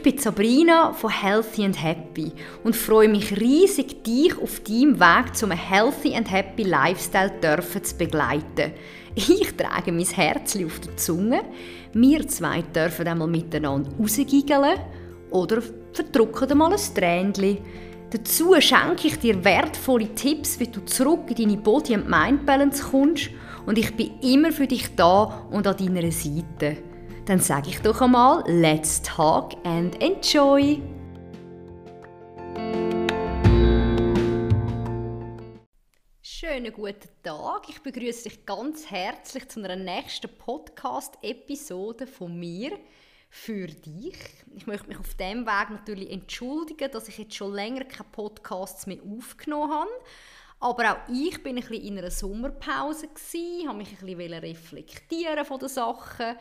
ich bin Sabrina von Healthy and Happy und freue mich riesig, dich auf deinem Weg zum Healthy and Happy Lifestyle dürfen zu begleiten. Ich trage mein Herz auf der Zunge. Wir zwei dürfen einmal miteinander rausgiggeln oder verdrucken mal ein Tränchen. Dazu schenke ich dir wertvolle Tipps, wie du zurück in deine Body- and Mind-Balance kommst und ich bin immer für dich da und an deiner Seite. Dann sage ich doch einmal, let's talk and enjoy! Schönen guten Tag. Ich begrüße dich ganz herzlich zu einer nächsten Podcast-Episode von mir für dich. Ich möchte mich auf dem Weg natürlich entschuldigen, dass ich jetzt schon länger keine Podcasts mehr aufgenommen habe. Aber auch ich bin ein bisschen in einer Sommerpause gewesen, habe mich ein bisschen reflektieren von den Sachen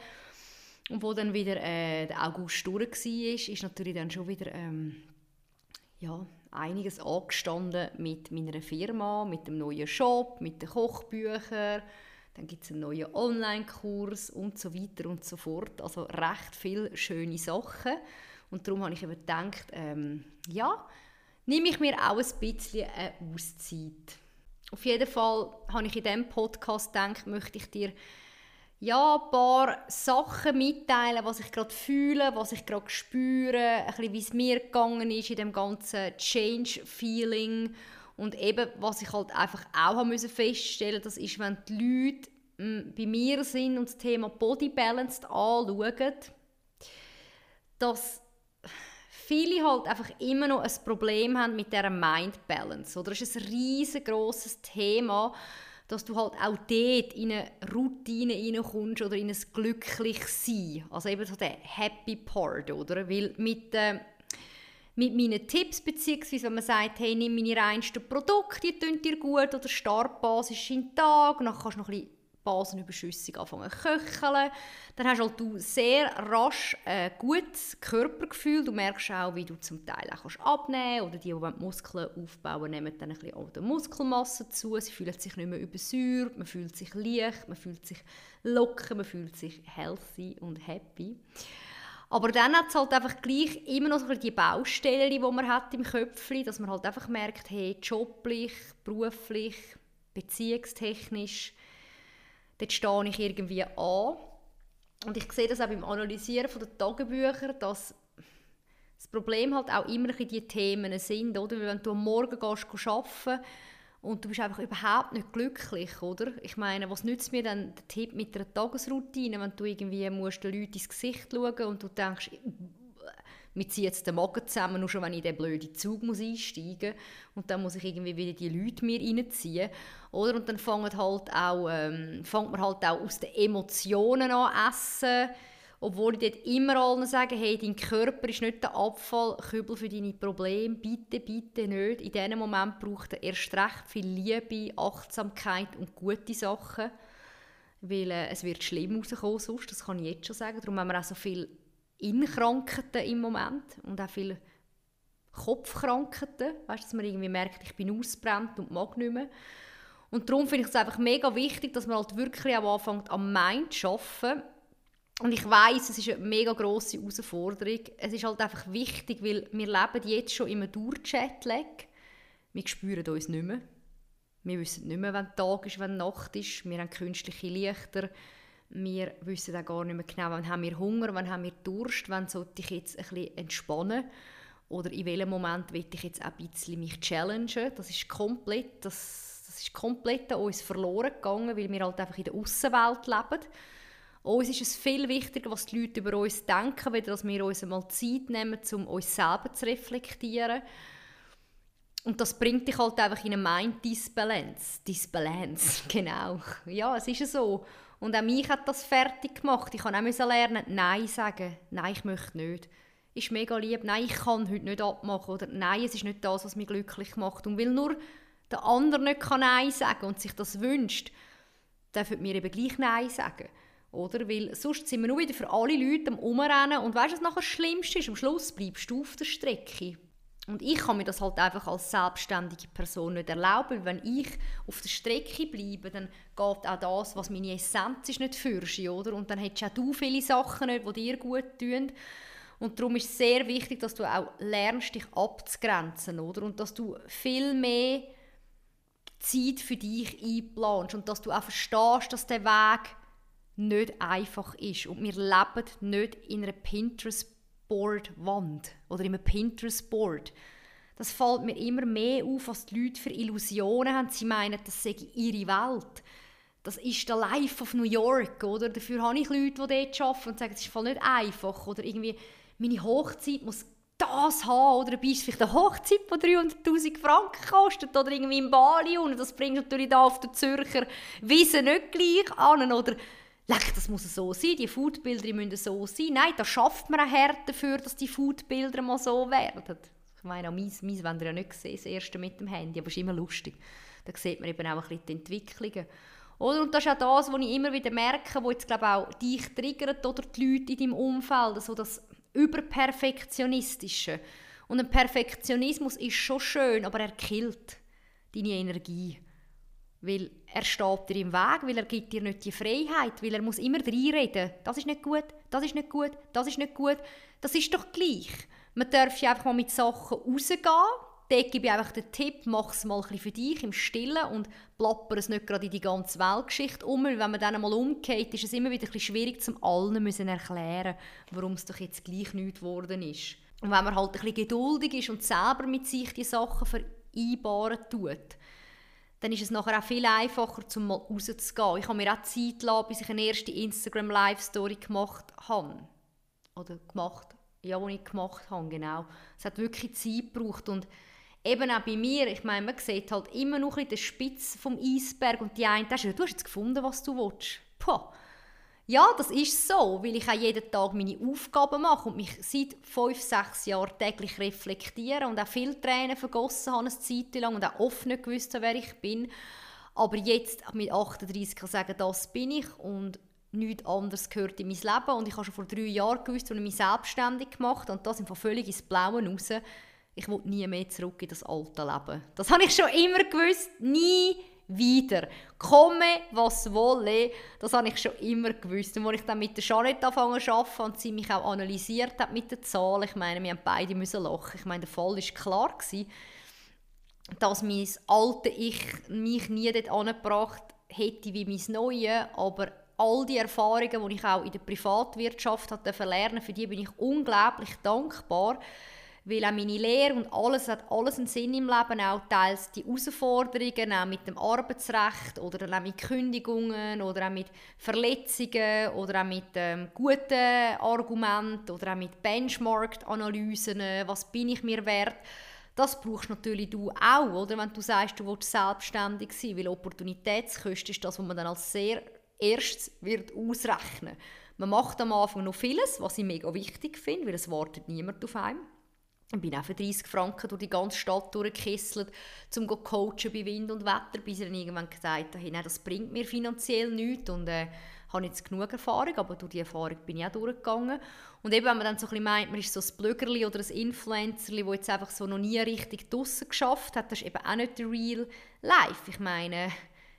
und wo dann wieder äh, der August durch war, ist natürlich dann schon wieder ähm, ja, einiges angestanden mit meiner Firma, mit dem neuen Shop, mit den Kochbüchern. Dann gibt es einen neuen Online-Kurs und so weiter und so fort. Also recht viele schöne Sachen. Und darum habe ich eben gedacht, ähm, ja, nehme ich mir auch ein bisschen eine Auszeit. Auf jeden Fall habe ich in diesem Podcast gedacht, möchte ich dir ja, ein paar Sachen mitteilen, was ich gerade fühle, was ich gerade spüre, wie es mir gegangen ist in dem ganzen Change-Feeling und eben, was ich halt einfach auch haben müssen feststellen das ist, wenn die Leute hm, bei mir sind und das Thema Body Balance anschauen, dass viele halt einfach immer noch ein Problem haben mit dieser Mind Balance. Oder? Das ist ein riesengroßes Thema, dass du halt auch dort in eine Routine reinkommst oder in ein glücklich Sein. Also eben so der Happy Part, oder? Weil mit, äh, mit meinen Tipps, beziehungsweise wenn man sagt, hey, nimm meine reinsten Produkte, die tun dir gut, oder startbasisch in den Tag, dann kannst du noch ein bisschen basenüberschüssig anfangen zu köcheln. Dann hast halt du sehr rasch ein gutes Körpergefühl. Du merkst auch, wie du zum Teil auch abnehmen kannst. Oder die, die Muskeln aufbauen, nehmen dann ein bisschen auch die Muskelmasse zu. Sie fühlen sich nicht mehr übersäuert, man fühlt sich leicht, man fühlt sich locker, man fühlt sich healthy und happy. Aber dann hat es halt einfach gleich immer noch so die Baustellen, die man hat im Köpfchen, dass man halt einfach merkt, hey, joblich, beruflich, beziehungstechnisch, dort stehe ich irgendwie an. Und ich sehe das auch beim Analysieren von den Tagebüchern, dass das Problem halt auch immer die Themen sind, oder? wenn du am Morgen gehst, arbeiten und du bist einfach überhaupt nicht glücklich, oder? Ich meine, was nützt mir dann der Tipp mit einer Tagesroutine, wenn du irgendwie musst den Leuten ins Gesicht schauen und du denkst, mir zieht jetzt den Magen zusammen, nur schon wenn ich in den blöden Zug muss einsteigen muss. Und dann muss ich irgendwie wieder die Leute mir reinziehen. Oder? Und dann halt ähm, fängt man halt auch aus den Emotionen an essen. Obwohl ich dort immer allen sage, hey, dein Körper ist nicht der Abfallkübel für deine Probleme. Bitte, bitte nicht. In diesem Moment braucht er erst recht viel Liebe, Achtsamkeit und gute Sachen. Weil äh, es wird schlimm rauskommen sonst, das kann ich jetzt schon sagen. Darum haben wir auch so viele Innenkrankheiten im Moment und auch viele Kopfkrankheiten. Weißt, dass man irgendwie merkt, ich bin ausbrennt und mag nicht mehr. Und darum finde ich es einfach mega wichtig, dass man halt wirklich auch anfängt, am Mind zu arbeiten. Und ich weiß, es ist eine mega grosse Herausforderung. Es ist halt einfach wichtig, weil wir leben jetzt schon immer durch Jetlag. Wir spüren uns nicht mehr. Wir wissen nicht mehr, wann Tag ist, wann Nacht ist. Wir haben künstliche Lichter wir wissen auch gar nicht mehr genau, wann haben wir Hunger, wann haben wir Durst, wann sollte ich jetzt ein bisschen entspannen oder in welchem Moment will ich jetzt auch ein bisschen mich challengen. Das ist komplett, das, das ist komplett an uns verloren gegangen, weil wir halt einfach in der Außenwelt leben. Uns ist es viel wichtiger, was die Leute über uns denken, weder dass wir uns mal Zeit nehmen, um uns selber zu reflektieren. Und das bringt dich halt einfach in eine Mind-Disbalance. Disbalance, genau. Ja, es ist so. Und auch mich hat das fertig gemacht. Ich musste auch lernen, Nein sagen. Nein, ich möchte nicht. Ist mega lieb. Nein, ich kann heute nicht abmachen. Oder Nein, es ist nicht das, was mich glücklich macht. Und weil nur der andere nicht kann Nein sagen und sich das wünscht, dürfen wir eben gleich Nein sagen. Oder? Weil sonst sind wir nur wieder für alle Leute am Umrennen. Und weißt du, was nachher das Schlimmste ist? Am Schluss bleibst du auf der Strecke. Und ich kann mir das halt einfach als selbstständige Person nicht erlauben, wenn ich auf der Strecke bleibe, dann geht auch das, was meine Essenz ist, nicht für oder? Und dann hättest auch viele Sachen nicht, die dir gut tun. Und darum ist es sehr wichtig, dass du auch lernst, dich abzugrenzen, oder? Und dass du viel mehr Zeit für dich einplanst und dass du auch verstehst, dass der Weg nicht einfach ist. Und wir leben nicht in einer Pinterest-Board-Wand oder in einem Pinterest-Board. Das fällt mir immer mehr auf, was die Leute für Illusionen haben. Sie meinen, das sei ihre Welt. Das ist der Life of New York, oder? Dafür habe ich Leute, die dort arbeiten und sagen, es ist voll nicht einfach. Oder irgendwie, meine Hochzeit muss das haben, oder bist vielleicht eine Hochzeit, die 300'000 Franken kostet, oder irgendwie in Bali, und das bringt natürlich da auf der Zürcher Wiese nicht gleich an, oder Leck, das muss so sein, die Foodbilder müssen so sein. Nein, da schafft man auch hart dafür, dass die Foodbilder mal so werden. Ich meine, auch meins, meins wollen ja nicht sehen, das erste mit dem Handy, aber es ist immer lustig. Da sieht man eben auch ein bisschen die Entwicklungen. Oder? Und das ist auch das, was ich immer wieder merke, wo jetzt glaube auch dich triggert oder die Leute in deinem Umfeld, also das Überperfektionistische. Und ein Perfektionismus ist schon schön, aber er killt deine Energie. Weil er steht dir im Weg, weil er gibt dir nicht die Freiheit, weil er muss immer reinreden. Das ist nicht gut, das ist nicht gut, das ist nicht gut. Das ist doch gleich. Man darf ja einfach mal mit Sachen rausgehen. Dort gebe ich einfach den Tipp, mach es mal für dich im Stillen und plapper es nicht gerade in die ganze Weltgeschichte um. Weil wenn man dann mal umgeht, ist es immer wieder ein schwierig, zum allen müssen erklären, warum es doch jetzt gleich nichts geworden ist. Und wenn man halt ein bisschen geduldig ist und selber mit sich die Sachen vereinbaren tut, dann ist es nachher auch viel einfacher, um mal rauszugehen. Ich habe mir auch Zeit gelassen, bis ich eine erste Instagram-Live-Story gemacht habe. Oder gemacht, ja, die ich gemacht habe, genau. Es hat wirklich Zeit gebraucht und eben auch bei mir, ich meine, man sieht halt immer noch ein bisschen den Spitz vom Eisberg und die einen, du hast jetzt gefunden, was du willst. Puh. Ja, das ist so, weil ich auch jeden Tag meine Aufgaben mache und mich seit fünf, sechs Jahren täglich reflektiere und auch viele Tränen vergossen habe, eine Zeit lang und auch oft nicht gewusst wer ich bin. Aber jetzt mit 38 kann ich sagen, das bin ich und nichts anderes gehört in mein Leben. Und ich habe schon vor drei Jahren gewusst, als ich mich selbstständig gemacht habe und das einfach völlig ins Blaue raus, ich will nie mehr zurück in das alte Leben. Das habe ich schon immer gewusst, nie wieder. Komme, was wolle, das habe ich schon immer gewusst. Und als ich dann mit der Jeanette angefangen arbeiten und sie mich auch analysiert hat mit den Zahlen, ich meine, wir haben beide müssen lachen. Ich meine, der Fall war klar, gewesen, dass mein alte Ich mich nie dort angebracht hätte wie mein Neue, aber all die Erfahrungen, die ich auch in der Privatwirtschaft lernen durfte, für die bin ich unglaublich dankbar weil auch meine Lehre und alles hat alles einen Sinn im Leben, auch teils die Herausforderungen, auch mit dem Arbeitsrecht oder auch mit Kündigungen oder auch mit Verletzungen oder auch mit ähm, guten Argumenten oder auch mit Benchmark-Analysen, was bin ich mir wert. Das brauchst natürlich du auch, oder? wenn du sagst, du willst selbstständig sein, weil Opportunitätskosten ist das, was man dann als sehr erstes wird ausrechnen. Man macht am Anfang noch vieles, was ich mega wichtig finde, weil es wartet niemand auf einen. Ich bin auch für 30 Franken durch die ganze Stadt durchgekesselt, um zu coachen bei Wind und Wetter, bis dann irgendwann gesagt habe, nein, das bringt mir finanziell nichts und äh, habe jetzt genug Erfahrung, aber durch die Erfahrung bin ich auch durchgegangen. Und eben, wenn man dann so ein bisschen meint, man ist so ein Blögerli oder ein Influencerli, das jetzt einfach so noch nie richtig draussen geschafft hat, das ist eben auch nicht der real life. Ich meine,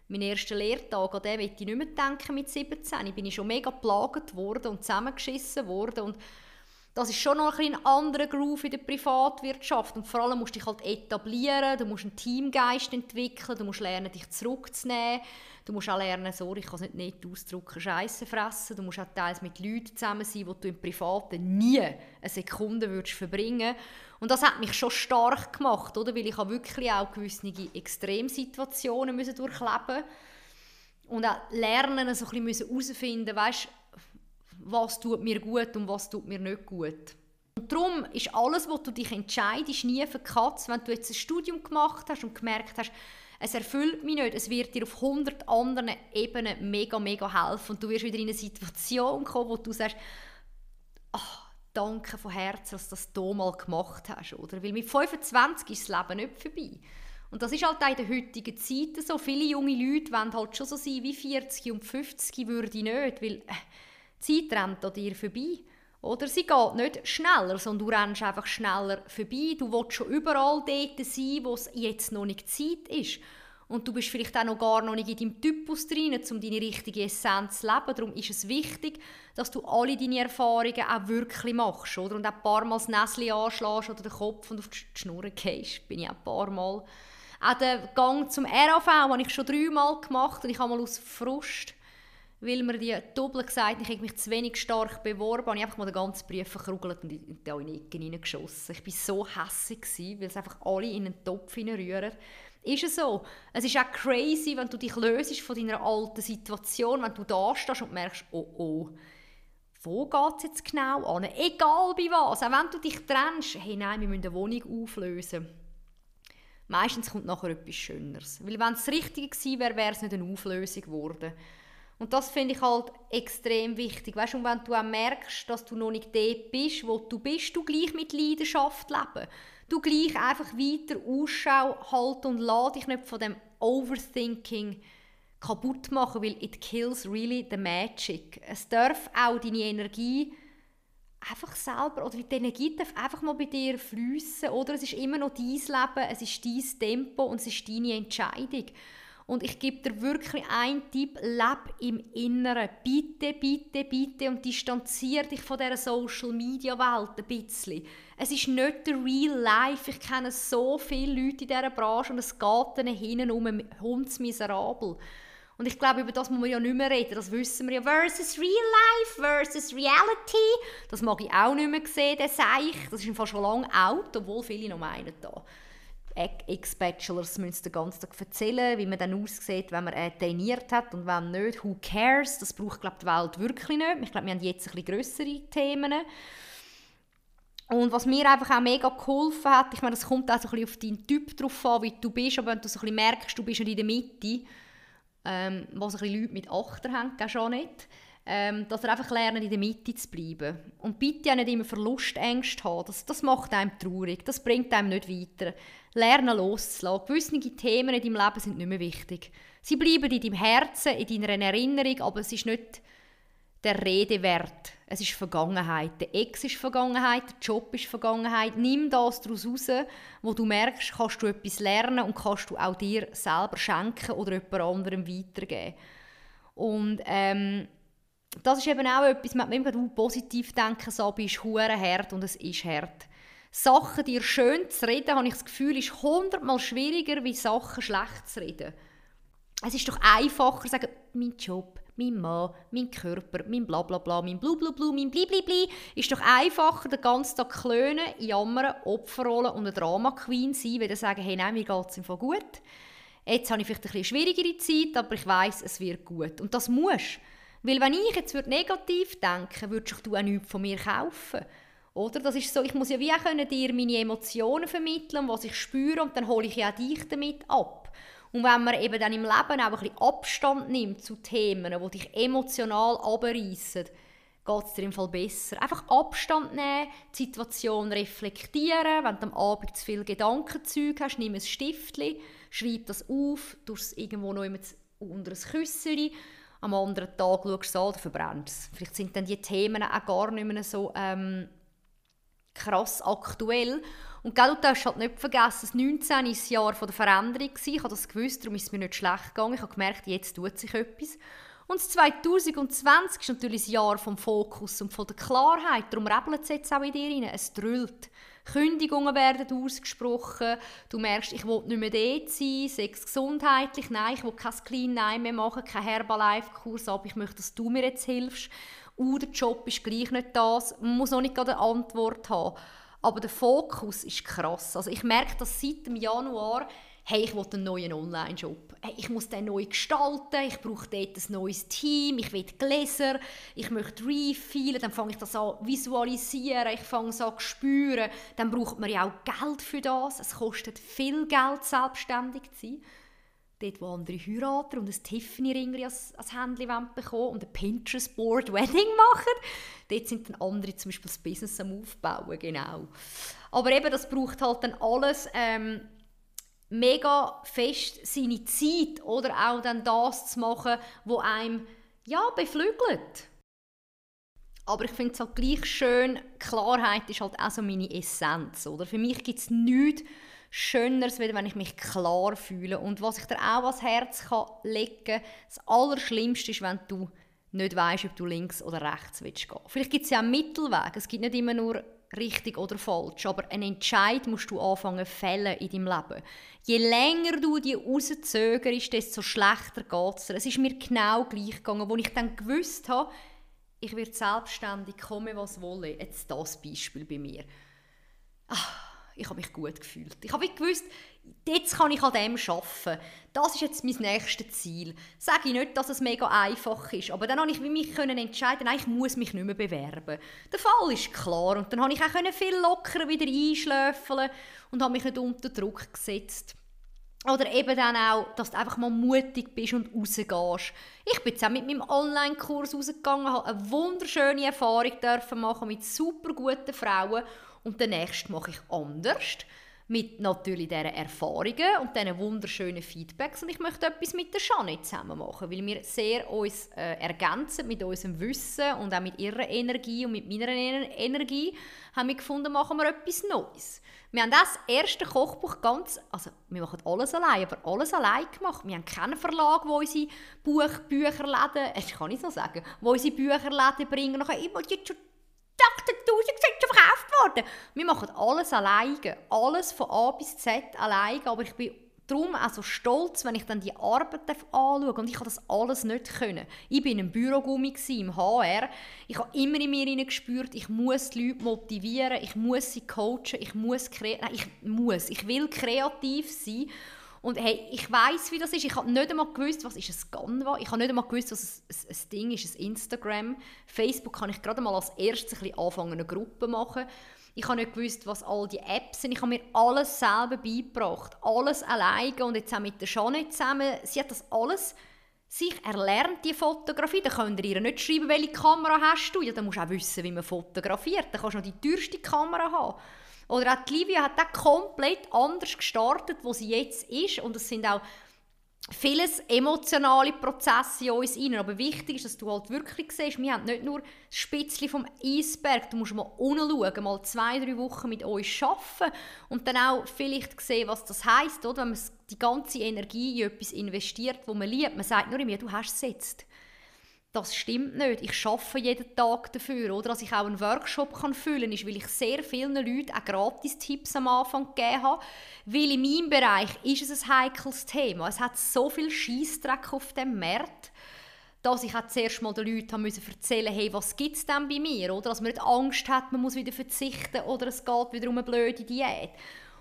mein erster Lehrtag, an den möchte ich nicht mehr denken mit 17. Ich bin schon mega geplagt worden und zusammengeschissen worden und das ist schon noch ein, ein anderer Groove in der Privatwirtschaft. Und vor allem musst du dich halt etablieren, du musst einen Teamgeist entwickeln, du musst lernen, dich zurückzunehmen, du musst auch lernen, sorry, ich kann es nicht nett ausdrücken, Scheiße fressen, du musst auch teils mit Leuten zusammen sein, wo du im Privaten nie eine Sekunde würdest verbringen. Und das hat mich schon stark gemacht, oder? weil ich habe wirklich auch gewisse Extremsituationen müssen durchleben. Und auch lernen, so ein bisschen herausfinden, weißt, was tut mir gut und was tut mir nicht gut. Und darum ist alles, was du dich entscheidest, nie verkatzt. Wenn du jetzt ein Studium gemacht hast und gemerkt hast, es erfüllt mich nicht, es wird dir auf 100 anderen Ebenen mega, mega helfen und du wirst wieder in eine Situation kommen, wo du sagst, ach, danke von Herzen, dass du das hier mal gemacht hast. Oder? Weil mit 25 ist das Leben nicht vorbei. Und das ist halt auch in der heutigen Zeit so. Viele junge Leute wollen halt schon so sein wie 40 und 50 würde ich nicht, weil äh, die Zeit rennt an dir vorbei. Oder sie geht nicht schneller, sondern du rennst einfach schneller vorbei. Du willst schon überall dort sein, wo es jetzt noch nicht Zeit ist. und du bist vielleicht auch noch gar noch nicht in deinem Typus drin, um deine richtige Essenz zu leben. Darum ist es wichtig, dass du alle deine Erfahrungen auch wirklich machst, oder? Und auch ein paar Mal das Näschen anschlägst oder den Kopf und auf die Schnur gehst. Bin ich auch ein paar Mal. Auch den Gang zum RAV habe ich schon dreimal gemacht und ich habe mal aus Frust weil mir die Doppel gesagt ich habe mich zu wenig stark beworben, habe ich einfach mal den ganzen Brief verkrugelt und in die Ecke hineingeschossen. Ich war so hässlich, weil es einfach alle in einen Topf hineinrühren. Ist es so? Es ist auch crazy, wenn du dich löst von deiner alten Situation, wenn du da stehst und merkst, oh oh, wo geht es jetzt genau an? Egal bei was, auch wenn du dich trennst, hey nein, wir müssen eine Wohnung auflösen. Meistens kommt nachher etwas Schöneres. Weil wenn es richtig gewesen wäre, wäre es nicht eine Auflösung geworden. Und das finde ich halt extrem wichtig. Weißt, und wenn du auch merkst, dass du noch nicht dort bist, wo du bist, du gleich mit Leidenschaft leben du gleich einfach weiter Ausschau halten und lass dich nicht von dem Overthinking kaputt machen, weil it kills really the magic. Es darf auch deine Energie einfach selber, oder die Energie darf einfach mal bei dir fließen, oder es ist immer noch dein Leben, es ist dein Tempo und es ist deine Entscheidung. Und ich gebe dir wirklich einen Tipp, leb im Inneren. Bitte, bitte, bitte und distanziere dich von dieser Social-Media-Welt ein bisschen. Es ist nicht der Real Life. Ich kenne so viele Leute in dieser Branche und es geht ihnen hinten um hundsmiserabel. Und ich glaube, über das muss man ja nicht mehr reden. Das wissen wir ja. Versus Real Life versus Reality. Das mag ich auch nicht mehr sehen, der Seich. Das ist im schon lange out, obwohl viele noch meinen da. Ex-Bachelors müssen den ganzen Tag erzählen, wie man dann aussieht, wenn man äh, trainiert hat und wenn nicht. Who cares? Das braucht glaub, die Welt wirklich nicht. Ich glaube, wir haben jetzt ein bisschen grössere Themen. Und was mir einfach auch mega geholfen hat, ich meine, das kommt auch so ein bisschen auf deinen Typ drauf an, wie du bist, aber wenn du so ein bisschen merkst, du bist nicht in der Mitte, ähm, was ein bisschen Leute mit Achter haben, geht schon nicht, ähm, dass er einfach lernen, in der Mitte zu bleiben. Und bitte auch nicht immer Verlustängste haben, das, das macht einem traurig, das bringt einem nicht weiter. Lernen loszulassen. Gewisse Themen in deinem Leben sind nicht mehr wichtig. Sie bleiben in deinem Herzen, in deiner Erinnerung, aber es ist nicht der Rede wert. Es ist Vergangenheit. Der Ex ist Vergangenheit, der Job ist Vergangenheit. Nimm das daraus raus, wo du merkst, kannst du etwas lernen und kannst du auch dir selber schenken oder jemand anderem weitergeben. Und ähm, das ist eben auch etwas, man immer du positiv denken, so bist hure hart und es ist hart. Sachen dir schön zu reden, habe ich das Gefühl, ist hundertmal schwieriger, wie Sachen schlecht zu reden. Es ist doch einfacher zu sagen, mein Job, mein Mann, mein Körper, mein Blablabla, mein Blublublu, mein Bliblibli. Ist doch einfacher, den ganzen Tag klönen, jammern, Opferrollen und eine Drama-Queen sein, wenn sagen, hey, nein, mir geht es einfach gut. Jetzt habe ich vielleicht eine schwierigere Zeit, aber ich weiß, es wird gut. Und das muss. Weil wenn ich jetzt negativ denken würde, würdest du auch nichts von mir kaufen. Oder? Das ist so, ich muss ja wie auch dir meine Emotionen vermitteln, was ich spüre und dann hole ich ja dich damit ab. Und wenn man eben dann im Leben auch ein bisschen Abstand nimmt zu Themen, die dich emotional abreißen, geht es dir im Fall besser. Einfach Abstand nehmen, die Situation reflektieren. Wenn du am Abend zu viel Gedankenzeug hast, nimm ein Stiftchen, schreib das auf, tu es irgendwo noch unter ein Küsschen. Am anderen Tag schaust du es an oder verbrennst es. Vielleicht sind dann die Themen auch gar nicht mehr so ähm, krass aktuell. Und gell, du darfst halt nicht vergessen, das 19 war das Jahr der Veränderung. Ich habe das gewusst, darum ist es mir nicht schlecht gegangen. Ich habe gemerkt, jetzt tut sich etwas. Und das 2020 ist natürlich das Jahr vom Fokus und von der Klarheit. Darum rebelt es jetzt auch in dir rein. Es drüllt. Kündigungen werden ausgesprochen. Du merkst, ich will nicht mehr dort sein, sex gesundheitlich. Nein, ich will kein Clean Nein mehr machen, kein Herbalife-Kurs, aber ich möchte, dass du mir jetzt hilfst. Uh, der Job ist gleich nicht das. Man muss noch nicht eine Antwort haben. Aber der Fokus ist krass. Also ich merke das seit dem Januar, hey, ich will einen neuen Online-Shop. Hey, ich muss den neu gestalten, ich brauche dort ein neues Team, ich will Gläser, ich möchte refillen, dann fange ich das an visualisieren, ich fange es an spüren. Dann braucht man ja auch Geld für das. Es kostet viel Geld, selbstständig zu sein dort, wo andere heiraten und ein Tiffany-Ring als, als Händchen bekommen und ein Pinterest-Board-Wedding machen. Dort sind dann andere zum Beispiel das Business am Aufbauen, genau. Aber eben, das braucht halt dann alles ähm, mega fest seine Zeit oder auch dann das zu machen, wo einem ja, beflügelt. Aber ich finde es halt gleich schön, Klarheit ist halt auch so meine Essenz. Oder? Für mich gibt es nichts Schöneres, wenn ich mich klar fühle. Und was ich dir auch ans Herz kann legen kann, das Allerschlimmste ist, wenn du nicht weißt, ob du links oder rechts willst gehen. Vielleicht gibt es ja einen Mittelweg. Es gibt nicht immer nur richtig oder falsch, aber einen Entscheid musst du anfangen zu fällen in deinem Leben. Je länger du die rauszögerst, desto schlechter geht es Es ist mir genau gleich gegangen, wo ich dann gewusst habe, ich werde selbstständig, komme was wolle. Jetzt das Beispiel bei mir. Ach, ich habe mich gut gefühlt. Ich habe gewusst, jetzt kann ich an dem arbeiten. Das ist jetzt mein nächstes Ziel. Sage ich nicht, dass es mega einfach ist, aber dann habe ich mich entscheiden, nein, ich muss mich nicht mehr bewerben. Der Fall ist klar und dann habe ich auch viel lockerer wieder einschläfeln und habe mich nicht unter Druck gesetzt. Oder eben dann auch, dass du einfach mal mutig bist und rausgehst. Ich bin jetzt auch mit meinem Online-Kurs rausgegangen, habe eine wunderschöne Erfahrung dürfen machen mit super guten Frauen und den nächsten mache ich anders mit natürlich diesen Erfahrungen und diesen wunderschönen Feedbacks. Und ich möchte etwas mit der Janet zusammen machen, weil wir sehr uns äh, ergänzen mit unserem Wissen und auch mit ihrer Energie und mit meiner Energie haben wir gefunden, machen wir etwas Neues. Wir haben das erste Kochbuch ganz, also wir machen alles allein, aber alles allein gemacht. Wir haben keinen Verlag, wo unsere Buch, Bücherläden, das kann ich so sagen, wo unsere Bücherläden bringen. Nachher immer jetzt schon 80'000 sind schon verkauft worden. Wir machen alles alleine. Alles von A bis Z alleine. Aber ich bin darum auch so stolz, wenn ich dann die Arbeit anschaue. Und ich habe das alles nicht können. Ich bin im Bürogummi im HR. Ich habe immer in mir gespürt, ich muss die Leute motivieren, ich muss sie coachen, ich muss, Nein, ich muss, ich will kreativ sein. Und hey, ich weiß, wie das ist. Ich habe nicht einmal gewusst, was ist ein Canva. Ich habe nicht einmal gewusst, was ein, ein, Ding ist, ein Instagram. Facebook kann ich gerade mal als erstes ein bisschen anfangen, eine Gruppe machen. Ich habe nicht gewusst, was all die Apps sind. Ich habe mir alles selber beigebracht. Alles alleine und jetzt auch mit der Jeanette zusammen. Sie hat das alles sich erlernt, die Fotografie. Dann könnt ihr ihr nicht schreiben, welche Kamera hast du. Ja, dann musst du auch wissen, wie man fotografiert. Dann kannst du noch die teuerste Kamera haben. Oder auch die Livia hat auch komplett anders gestartet, wo sie jetzt ist. Und es sind auch vieles emotionale Prozesse in uns rein. Aber wichtig ist, dass du halt wirklich siehst, wir haben nicht nur das Spitzchen vom Eisberg, du musst mal schauen, mal zwei, drei Wochen mit uns arbeiten und dann auch vielleicht sehen, was das heisst, oder? wenn man die ganze Energie in etwas investiert, wo man liebt. Man sagt nur immer, du hast es jetzt das stimmt nicht. Ich schaffe jeden Tag dafür. Oder dass ich auch einen Workshop kann füllen kann, weil ich sehr vielen Leuten auch Gratis-Tipps am Anfang gegeben habe. Weil in meinem Bereich ist es ein heikles Thema. Es hat so viel Scheissdreck auf dem Markt, dass ich auch zuerst mal den Leuten müssen erzählen hey, was gibt es denn bei mir? Oder dass man nicht Angst hat, man muss wieder verzichten oder es geht wieder um eine blöde Diät.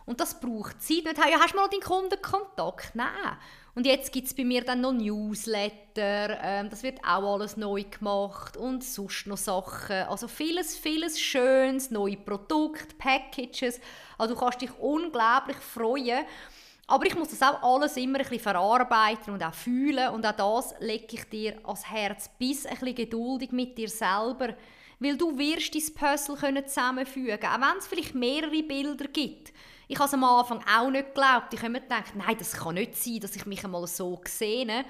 Und das braucht Zeit. Nicht, hey, hast du mal deinen Kundenkontakt? Nein. Und jetzt gibt es bei mir dann noch Newsletter, ähm, das wird auch alles neu gemacht und sonst noch Sachen. Also vieles, vieles Schönes, neue Produkte, Packages. Also du kannst dich unglaublich freuen. Aber ich muss das auch alles immer ein bisschen verarbeiten und auch fühlen. Und auch das lege ich dir ans Herz. Bis ein bisschen geduldig mit dir selber. Weil du wirst dein Puzzle zusammenfügen können. Auch wenn es vielleicht mehrere Bilder gibt. Ich habe es am Anfang auch nicht geglaubt. Ich habe mir gedacht, nein, das kann nicht sein, dass ich mich einmal so sehe.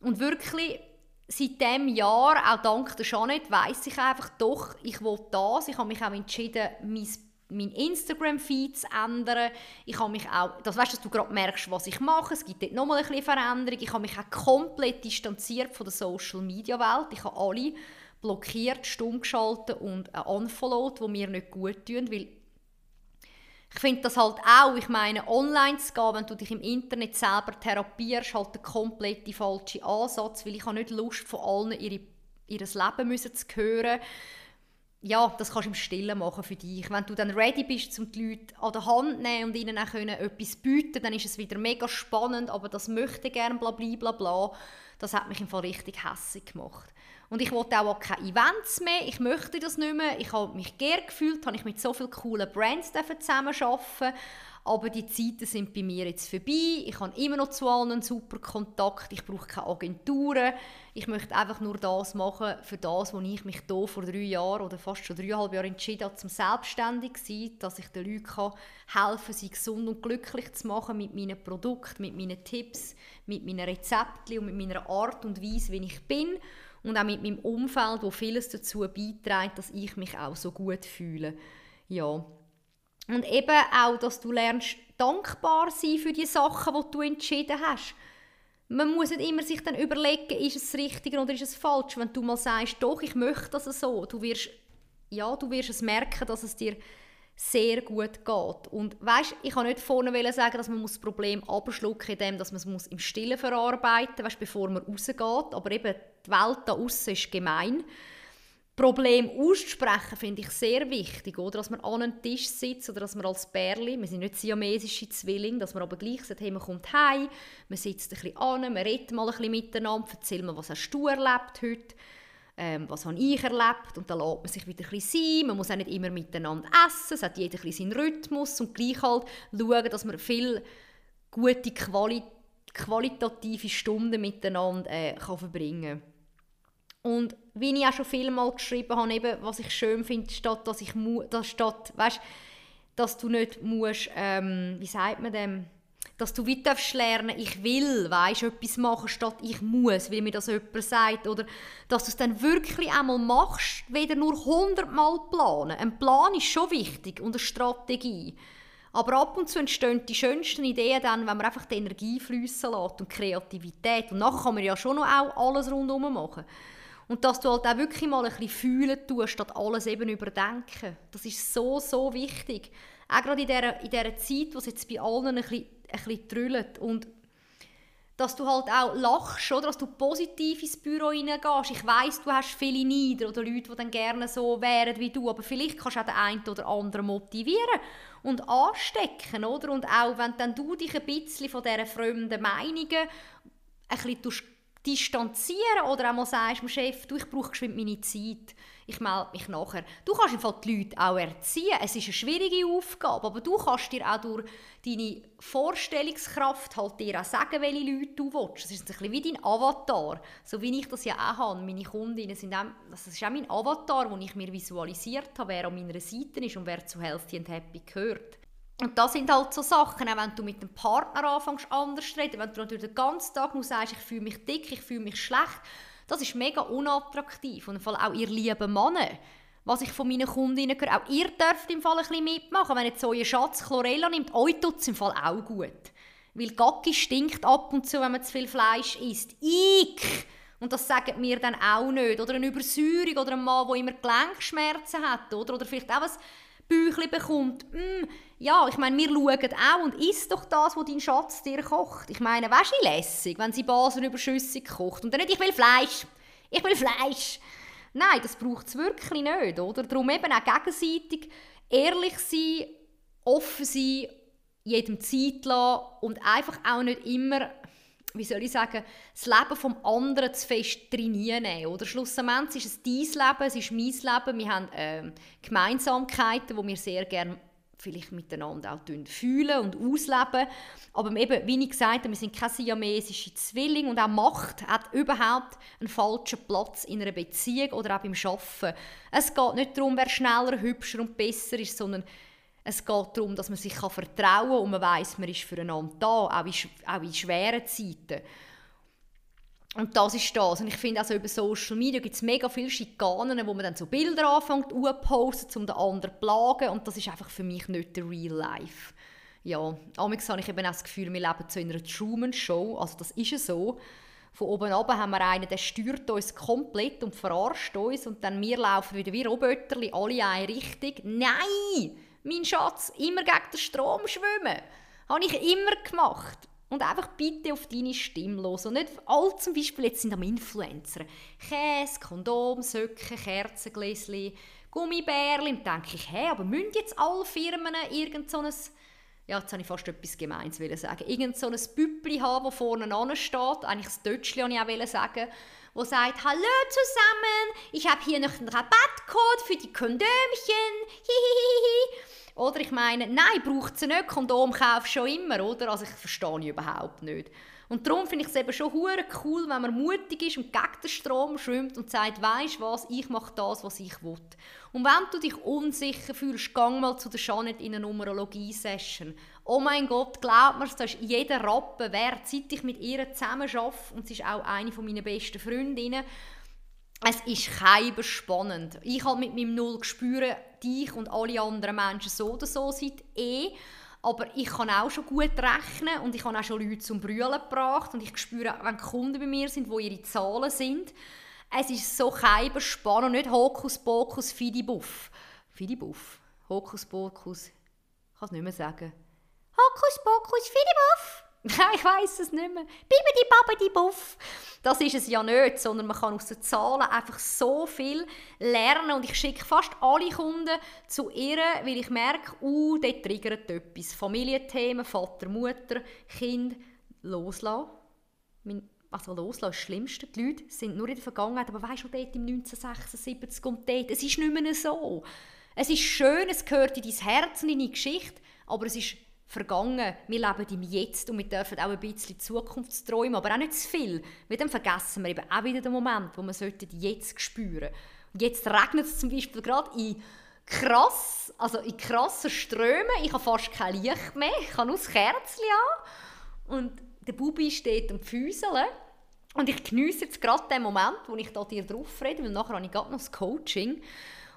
Und wirklich, seit diesem Jahr, auch dank der Jeanette, weiss ich einfach doch, ich will das. Ich habe mich auch entschieden, mein mein Instagram-Feed zu ändern. Ich habe mich auch, das weißt, dass du gerade merkst, was ich mache. Es gibt dort nochmal ein bisschen Veränderung. Ich habe mich auch komplett distanziert von der Social-Media-Welt. Ich habe alle blockiert, stumm geschaltet und unfollowed, die mir nicht gut tun, weil ich finde das halt auch, ich meine, online zu gehen, wenn du dich im Internet selber therapierst, halt der komplett falsche Ansatz, weil ich habe nicht Lust, von allen ihr Leben müssen zu hören. Ja, das kannst du im Stillen machen für dich. Wenn du dann ready bist, um die Leute an der Hand zu nehmen und ihnen auch können etwas bieten dann ist es wieder mega spannend, aber das möchte gerne bla bla bla bla. Das hat mich im Fall richtig hässlich gemacht. Und ich wollte auch keine Events mehr, ich möchte das nicht mehr. Ich habe mich gerne gefühlt, habe ich mit so vielen coolen Brands zusammenarbeiten aber die Zeiten sind bei mir jetzt vorbei. Ich habe immer noch zu allen einen super Kontakt. Ich brauche keine Agenturen. Ich möchte einfach nur das machen, für das, wo ich mich hier vor drei Jahren oder fast schon dreieinhalb Jahren entschieden habe, zum selbstständig zu sein, dass ich den Leuten helfen kann, sie gesund und glücklich zu machen mit meinen Produkten, mit meinen Tipps, mit meinen Rezepten und mit meiner Art und Weise, wie ich bin und auch mit meinem Umfeld, wo vieles dazu beiträgt, dass ich mich auch so gut fühle. Ja. Und eben auch, dass du lernst, dankbar sein für die Sachen, die du entschieden hast. Man muss nicht immer sich dann überlegen, ist es richtig oder ist es falsch. Wenn du mal sagst, doch, ich möchte das so, du wirst, ja, du wirst es merken, dass es dir sehr gut geht. Und weißt, ich kann nicht vorne sagen, dass man das Problem abschlucken indem dass man es im Stillen verarbeiten muss, bevor man rausgeht. Aber eben, die Welt da außen ist gemein. Problem auszusprechen finde ich sehr wichtig, oder? dass man an einem Tisch sitzt oder dass man als Bärli, wir sind nicht siamesische Zwillinge, dass man aber gleich sagt, hey, man kommt heim, man sitzt ein bisschen an, man redet mal ein bisschen miteinander, erzählt mal, was hast du erlebt heute, ähm, was habe ich erlebt? Und dann lässt man sich wieder ein bisschen sein, man muss auch nicht immer miteinander essen, es hat jeder ein bisschen seinen Rhythmus. Und gleich halt schauen, dass man viel gute Quali qualitative Stunden miteinander äh, kann verbringen kann. Und wie ich auch schon viel mal geschrieben habe, eben, was ich schön finde, statt dass ich dass statt, weißt, dass du nicht musst, ähm, wie sagt man dem, dass du weiter lernen, ich will, weißt, etwas machen statt ich muss, weil mir das jemand sagt, oder dass du es dann wirklich einmal machst, weder nur 100 Mal planen. Ein Plan ist schon wichtig und eine Strategie. Aber ab und zu entstehen die schönsten Ideen dann, wenn man einfach die Energie fließen lässt und Kreativität. Und nachher kann man ja schon noch auch alles rundherum machen. Und dass du halt auch wirklich mal ein bisschen fühlen tust, statt alles eben überdenken. Das ist so, so wichtig. Auch gerade in dieser, in dieser Zeit, wo es jetzt bei allen ein bisschen, bisschen trüllt. Und dass du halt auch lachst, oder? dass du positiv ins Büro reingehst. Ich weiss, du hast viele Neider oder Leute, die dann gerne so wären wie du, aber vielleicht kannst du auch den einen oder anderen motivieren und anstecken, oder? Und auch wenn dann du dich ein bisschen von diesen fremden Meinungen ein bisschen distanzieren oder auch mal sagst dem Chef, du, ich brauche geschwind meine Zeit, ich melde mich nachher. Du kannst im die Leute auch erziehen. Es ist eine schwierige Aufgabe, aber du kannst dir auch durch deine Vorstellungskraft halt dir auch sagen, welche Leute du willst. Das ist ein bisschen wie dein Avatar, so wie ich das ja auch habe. Meine Kundinnen sind auch, das ist auch mein Avatar, den ich mir visualisiert habe, wer an meiner Seite ist und wer zu Healthy and Happy gehört. Und das sind halt so Sachen, auch wenn du mit dem Partner anfängst anders zu reden, wenn du natürlich den ganzen Tag nur sagst, ich fühle mich dick, ich fühle mich schlecht, das ist mega unattraktiv. Und im Fall auch ihr lieben Männer, was ich von meinen Kundinnen höre, auch ihr dürft im Fall ein bisschen mitmachen. Wenn jetzt euer Schatz Chlorella nimmt, euch tut es im Fall auch gut. Weil Gacki stinkt ab und zu, wenn man zu viel Fleisch isst. Ich! Und das sagen mir dann auch nicht. Oder eine Übersäuerung oder ein Mann, der immer Gelenkschmerzen hat. Oder, oder vielleicht auch ein Bäuchchen bekommt. Mm, ja, ich meine, wir schauen auch und isst doch das, was dein Schatz dir kocht. Ich meine, weißt du, lässig, wenn sie Basen überschüssig kocht und dann nicht, ich will Fleisch, ich will Fleisch. Nein, das braucht es wirklich nicht, oder? Darum eben auch gegenseitig ehrlich sein, offen sein, jedem Zeit lassen und einfach auch nicht immer wie soll ich sagen, das Leben vom anderen zu fest trainieren. Oder schlussendlich ist es dein Leben, es ist mein Leben. Wir haben äh, Gemeinsamkeiten, die wir sehr gerne vielleicht miteinander auch fühlen und ausleben. Aber eben, wie ich gesagt habe, wir sind keine siamesische Zwillinge und auch Macht hat überhaupt einen falschen Platz in einer Beziehung oder auch beim Arbeiten. Es geht nicht darum, wer schneller, hübscher und besser ist, sondern es geht darum, dass man sich vertrauen kann und man weiß, man ist füreinander da, auch in, auch schweren Zeiten. Und das ist das. Und ich finde, also über Social Media gibt es mega viele Schikanen, wo man dann so Bilder anfängt zu posten, um den anderen zu plagen. Und das ist einfach für mich nicht der Real Life. Ja, amigs habe ich eben auch das Gefühl, wir leben zu einer Truman-Show. Also das ist ja so. Von oben ab haben wir einen, der steuert uns komplett und verarscht uns. Und dann wir laufen wieder wie Roboterli, alle in eine Richtung. Nein! Mein Schatz, immer gegen den Strom schwimmen. Habe ich immer gemacht. Und einfach bitte auf deine Stimme los. Und nicht all zum Beispiel, jetzt sind am Influencer. Käse, Kondom, Söcke, Kerzengläschen, Gummibärchen. Und denke ich, hä, aber müssen jetzt alle Firmen irgend so ein ja, jetzt habe ich fast etwas Gemeins sagen. Irgend so ein Büppli haben, das vorne steht. Eigentlich das Deutschli wollte ich auch sagen. Wo sagt, hallo zusammen, ich habe hier noch einen Rabattcode für die Kondömchen. Oder ich meine, nein, braucht sie nicht, Kondom kaufst schon immer, oder? Also ich verstehe überhaupt nicht. Und darum finde ich es eben schon cool, wenn man mutig ist und gegen den Strom schwimmt und sagt, weisst was, ich mache das, was ich will. Und wenn du dich unsicher fühlst, gang mal zu der Janet in eine Numerologie-Session. Oh mein Gott, glaub mir, da ist jeder Rappen wert, seit ich mit ihr zusammen arbeite, und sie ist auch eine meiner besten Freundinnen, es ist kein spannend. Ich habe mit meinem Null gespürt, dich und alle anderen Menschen so oder so seid eh. Aber ich kann auch schon gut rechnen und ich habe auch schon Leute zum Brüllen gebracht und ich spüre, wenn Kunden bei mir sind, wo ihre Zahlen sind, es ist so spannend und nicht Hokuspokus Fidibuff. Fidibuff? Hokuspokus? Ich kann es nicht mehr sagen. Hokuspokus Fidibuff? Nein, ich weiß es nicht mehr. Bibidi babidi buff. Das ist es ja nicht, sondern man kann aus den Zahlen einfach so viel lernen und ich schicke fast alle Kunden zu ihr, weil ich merke, uh, dort triggert etwas. Familienthemen, Vater, Mutter, Kind, loslassen. Also loslassen ist das Schlimmste. Die Leute sind nur in der Vergangenheit, aber weißt du, dort im 1976 und dort, es ist nicht mehr so. Es ist schön, es gehört in dein Herz in deine Geschichte, aber es ist vergangen. Wir leben im Jetzt und wir dürfen auch ein bisschen Zukunftsträumen, aber auch nicht zu viel. Weil dann vergessen wir eben auch wieder den Moment, wo wir jetzt spüren Und jetzt regnet es zum Beispiel gerade in krass, also in krassen Strömen. Ich habe fast kein Licht mehr. Ich habe nur das Kerzchen an. Und der Bubi steht am Füßeln. Und ich genieße jetzt gerade den Moment, wo ich da dir drauf rede, weil nachher habe ich gerade noch das Coaching.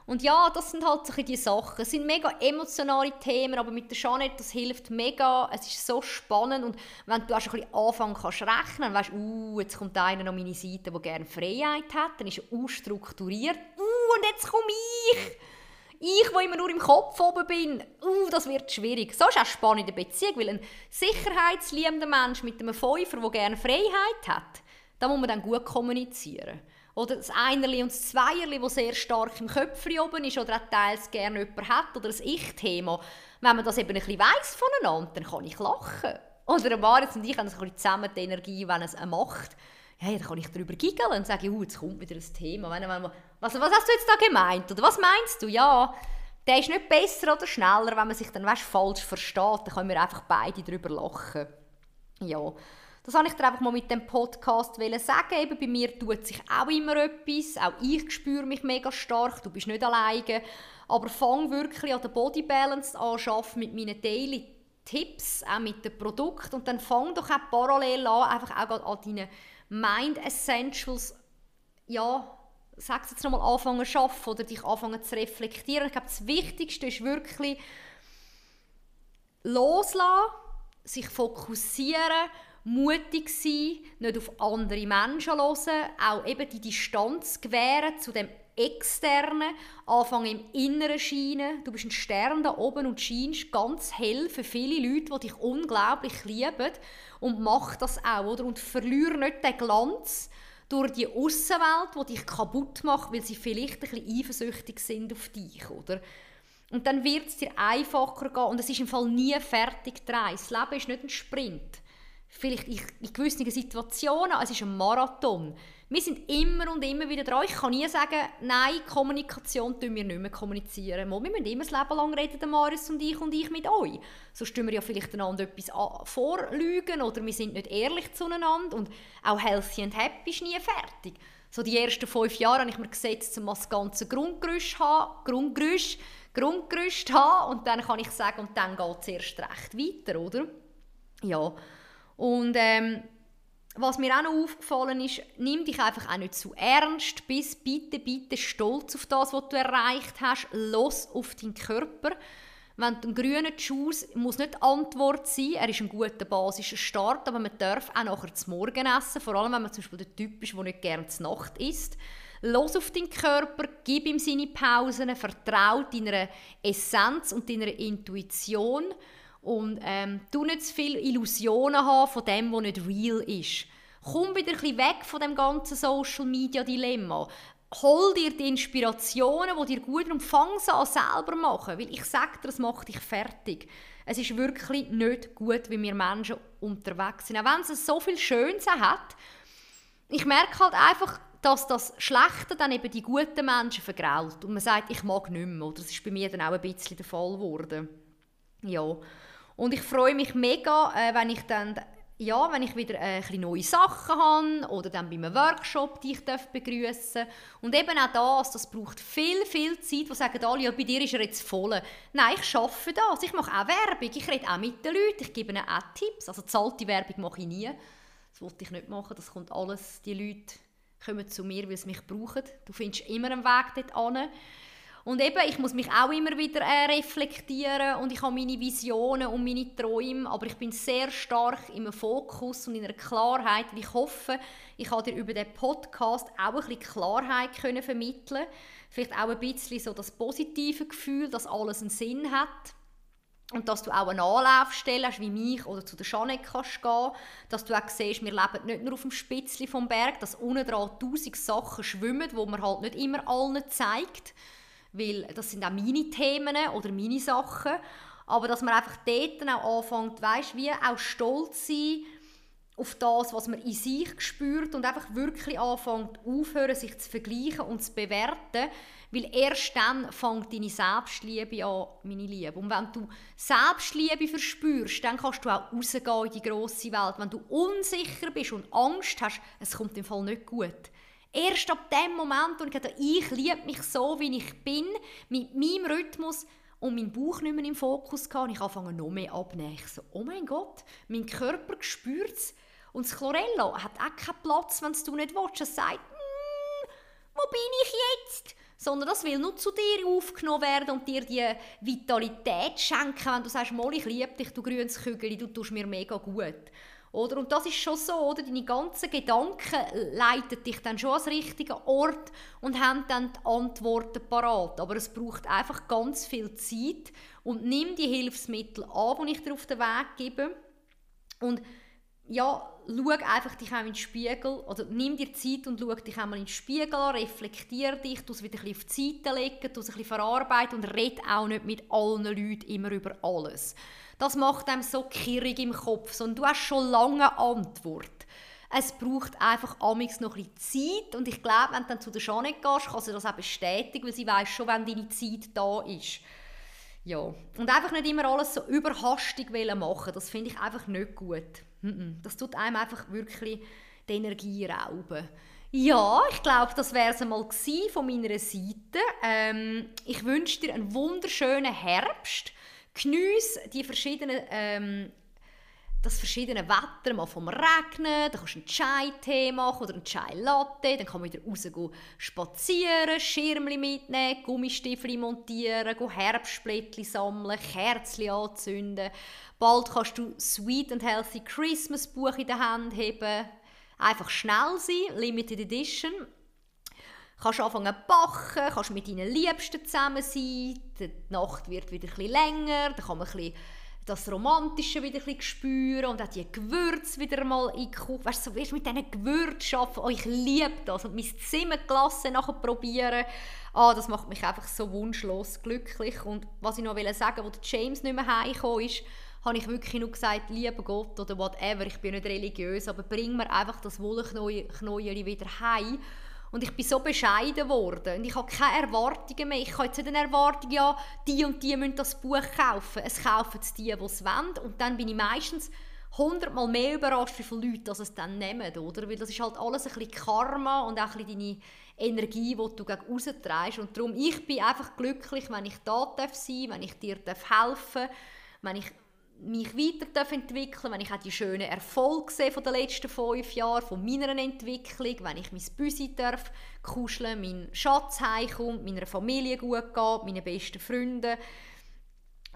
Und ja, das sind halt so die Sachen. Es sind mega emotionale Themen, aber mit der Jeanette, das hilft mega. Es ist so spannend und wenn du auch schon ein bisschen anfangen kannst rechnen, weißt du, uh, jetzt kommt einer an meine Seite, der gerne Freiheit hat, dann ist er unstrukturiert. Uh, und jetzt komme ich! Ich, wo immer nur im Kopf oben bin, uh, das wird schwierig. So ist auch spannend in der Beziehung, weil ein sicherheitsliebender Mensch mit einem Fünfer, der gerne Freiheit hat, da muss man dann gut kommunizieren. Oder das Einerli und das Zweierli, das sehr stark im Köpfchen oben ist oder auch teils gerne jemand hat. Oder das Ich-Thema. Wenn man das eben ein bisschen weiss voneinander, dann kann ich lachen. Oder Maritz und ich haben so ein bisschen zusammen die Energie, wenn es macht. Hey, dann kann ich darüber giggeln und sagen, uh, jetzt kommt wieder ein Thema. Wenn, wenn was, was hast du jetzt da gemeint? Oder was meinst du? Ja, der ist nicht besser oder schneller, wenn man sich dann weißt, falsch versteht. Dann können wir einfach beide darüber lachen. Ja. Das wollte ich dir einfach mal mit dem Podcast sagen. Eben bei mir tut sich auch immer etwas. Auch ich spüre mich mega stark. Du bist nicht alleine. Aber fang wirklich an der Body Balance an, schaff mit meinen Daily Tipps, auch mit dem Produkt und dann fang doch auch parallel an, einfach auch an deinen Mind Essentials, ja, sag's jetzt nochmal, anfangen zu arbeiten oder dich anfangen zu reflektieren. Ich glaube, das Wichtigste ist wirklich loslassen, sich fokussieren mutig sein, nicht auf andere Menschen hören, auch eben die Distanz gewähren zu dem Externen, anfangen im Inneren scheinen. Du bist ein Stern da oben und scheinst ganz hell für viele Leute, die dich unglaublich lieben und mach das auch, oder? Und verliere nicht den Glanz durch die Außenwelt, die dich kaputt macht, weil sie vielleicht ein bisschen eifersüchtig sind auf dich, oder? Und dann wird es dir einfacher gehen und es ist im Fall nie fertig drei. Das Leben ist nicht ein Sprint vielleicht in, gewissen Situationen, es ist ein Marathon. Wir sind immer und immer wieder dran. Ich kann nie sagen, nein, Kommunikation tun wir nicht mehr kommunizieren. Wir müssen immer das Leben lang reden, Maris und ich und ich mit euch. Sonst tun wir ja vielleicht einander etwas vorlügen oder wir sind nicht ehrlich zueinander. Und auch Healthy and Happy ist nie fertig. So die ersten fünf Jahre habe ich mir gesetzt, um das ganze Grundgerüst haben, Grundgerüst, Grundgerüst haben und dann kann ich sagen, und dann geht es erst recht weiter, oder? Ja, und ähm, was mir auch noch aufgefallen ist, nimm dich einfach auch nicht zu ernst, bist bitte, bitte stolz auf das, was du erreicht hast, los auf deinen Körper. Wenn du einen grünen Schuss muss nicht die Antwort sein, er ist ein guter basischer Start, aber man darf auch nachher zum Morgen essen, vor allem wenn man zum Beispiel der Typ ist, der nicht gerne zur Nacht isst. Los auf deinen Körper, gib ihm seine Pausen, vertrau deiner Essenz und deiner Intuition und ähm, du nicht zu viele Illusionen haben von dem, was nicht real ist. Komm wieder ein bisschen weg von dem ganzen Social Media Dilemma. Hol dir die Inspirationen, die dir gut und fang an selber machen, weil ich sage dir, das macht dich fertig. Es ist wirklich nicht gut, wie wir Menschen unterwegs sind. Auch wenn es so viel Schönes hat, ich merke halt einfach, dass das Schlechte dann eben die guten Menschen vergrault. Und man sagt, ich mag nicht mehr. Oder das ist bei mir dann auch ein bisschen der Fall geworden. Ja. Und ich freue mich mega, äh, wenn ich dann ja, wenn ich wieder äh, ein neue Sachen habe oder dann bei einem Workshop, die ich begrüßen Und eben auch das, das braucht viel, viel Zeit, wo sagen alle, ja, bei dir ist er jetzt voll. Nein, ich arbeite das, ich mache auch Werbung, ich rede auch mit den Leuten, ich gebe ihnen auch Tipps. Also zahlte Werbung mache ich nie, das wollte ich nicht machen, das kommt alles, die Leute kommen zu mir, weil sie mich brauchen. Du findest immer einen Weg dort hin. Und eben, ich muss mich auch immer wieder äh, reflektieren und ich habe meine Visionen und meine Träume, aber ich bin sehr stark im Fokus und in einer Klarheit. Ich hoffe, ich kann dir über den Podcast auch ein bisschen Klarheit können vermitteln Vielleicht auch ein bisschen so das positive Gefühl, dass alles einen Sinn hat. Und dass du auch eine Anlaufstelle hast, wie mich oder zu der Janek kannst gehen, dass du auch siehst, wir leben nicht nur auf dem Spitzli vom Berg, dass unten dran tausend Sachen schwimmen, wo man halt nicht immer allen zeigt, weil das sind auch meine Themen oder meine Sachen, aber dass man einfach dort auch anfängt, weißt, wie auch stolz sein auf das, was man in sich spürt und einfach wirklich anfängt aufhören, sich zu vergleichen und zu bewerten, weil erst dann fängt deine Selbstliebe an, meine Liebe. Und wenn du Selbstliebe verspürst, dann kannst du auch rausgehen in die grosse Welt. Wenn du unsicher bist und Angst hast, es kommt im Fall nicht gut. Erst ab dem Moment, wo ich gedacht ich liebe mich so, wie ich bin, mit meinem Rhythmus und mein Bauch nicht mehr im Fokus hatte, und ich anfange noch mehr abnehmen. Ich so, oh mein Gott, mein Körper spürt es. Und das Chlorella hat auch keinen Platz, wenn du nicht willst. Es sagt, mm, wo bin ich jetzt? Sondern das will nur zu dir aufgenommen werden und dir die Vitalität schenken, wenn du sagst, Molly, ich liebe dich, du grünes Kügel, du tust mir mega gut. Oder? Und das ist schon so, oder? Deine ganzen Gedanken leiten dich dann schon ans richtige Ort und haben dann die Antworten parat. Aber es braucht einfach ganz viel Zeit und nimm die Hilfsmittel an, die ich dir auf den Weg gebe. Und ja, schau einfach dich auch in den Spiegel oder nimm dir Zeit und schau dich einmal in den Spiegel an, reflektiere dich, tu es wieder ein bisschen auf die Seite legen, tu es ein bisschen verarbeiten und red auch nicht mit allen Leuten immer über alles. Das macht einem so kirrig im Kopf, sondern du hast schon lange Antwort. Es braucht einfach amix noch ein Zeit und ich glaube, wenn du dann zu der Janet gehst, kann sie das auch bestätigen, weil sie weiß schon, wenn deine Zeit da ist. Ja, und einfach nicht immer alles so überhastig machen, das finde ich einfach nicht gut. Das tut einem einfach wirklich die Energie rauben. Ja, ich glaube, das wäre es einmal von meiner Seite. Ähm, ich wünsche dir einen wunderschönen Herbst. Geniesse die verschiedenen, ähm, das verschiedene Wetter, mal vom Regnen, dann kannst du einen Chai-Tee machen oder einen Chai-Latte, dann kann man wieder raus spazieren, Schirmli mitnehmen, Gummistiefel montieren, Herbstblättchen sammeln, Kerzen anzünden. Bald kannst du Sweet and Healthy Christmas Buch in der Hand haben. Einfach schnell sein, Limited Edition kannst anfangen zu backen, kannst mit deinen Liebsten zusammen sein, die Nacht wird wieder ein länger, dann kann man ein das Romantische wieder ein spüren und auch die Gewürze wieder mal in die Küche. Weißt du, so wirst mit diesen Gewürzen arbeiten. Oh, ich liebe das. Und mein Zimmerglasse nachher probieren. Ah, das macht mich einfach so wunschlos glücklich. Und was ich noch sagen wollte, als James nicht mehr heimgekommen ist, habe ich wirklich nur gesagt, lieber Gott oder whatever, ich bin nicht religiös, aber bring mir einfach das Wollknäuel wieder heim. Und ich bin so bescheiden geworden. Und ich habe keine Erwartungen mehr. Ich habe jetzt nicht eine Erwartung, ja, die und die müssen das Buch kaufen. Es kaufen es die, die es wollen. Und dann bin ich meistens hundertmal mehr überrascht, wie viele Leute das es dann nehmen. Oder? Weil das ist halt alles ein bisschen Karma und auch ein bisschen deine Energie, die du gegen rausträgst. Und darum, ich bin einfach glücklich, wenn ich da sein darf, wenn ich dir helfen darf, wenn ich mich weiterentwickeln wenn ich auch die schönen Erfolge sehe von den letzten fünf Jahren, von meiner Entwicklung, wenn ich mein Büsi darf kuscheln, mein Schatz heimkommt, meiner Familie gut geht, meinen besten Freunden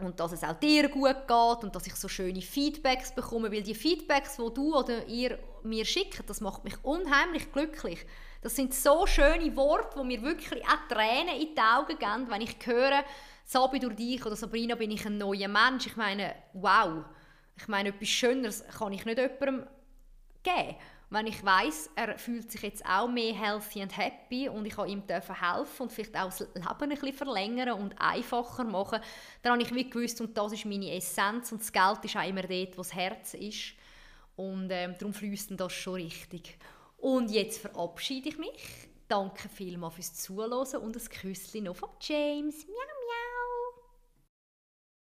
und dass es auch dir gut geht und dass ich so schöne Feedbacks bekomme, weil die Feedbacks, die du oder ihr mir schickt, das macht mich unheimlich glücklich. Das sind so schöne Worte, die mir wirklich auch Tränen in die Augen geben, wenn ich höre, Sabi durch dich oder Sabrina bin ich ein neuer Mensch. Ich meine, wow. Ich meine, etwas Schöneres kann ich nicht jemandem geben. Wenn ich weiß, er fühlt sich jetzt auch mehr healthy und happy und ich kann ihm helfen und vielleicht auch das Leben ein bisschen verlängern und einfacher machen, dann habe ich wie gewusst, und das ist meine Essenz und das Geld ist auch immer dort, wo das Herz ist. Und ähm, darum fließt das schon richtig. Und jetzt verabschiede ich mich. Danke vielmals fürs Zuhören und ein Küsschen noch von James. Miau.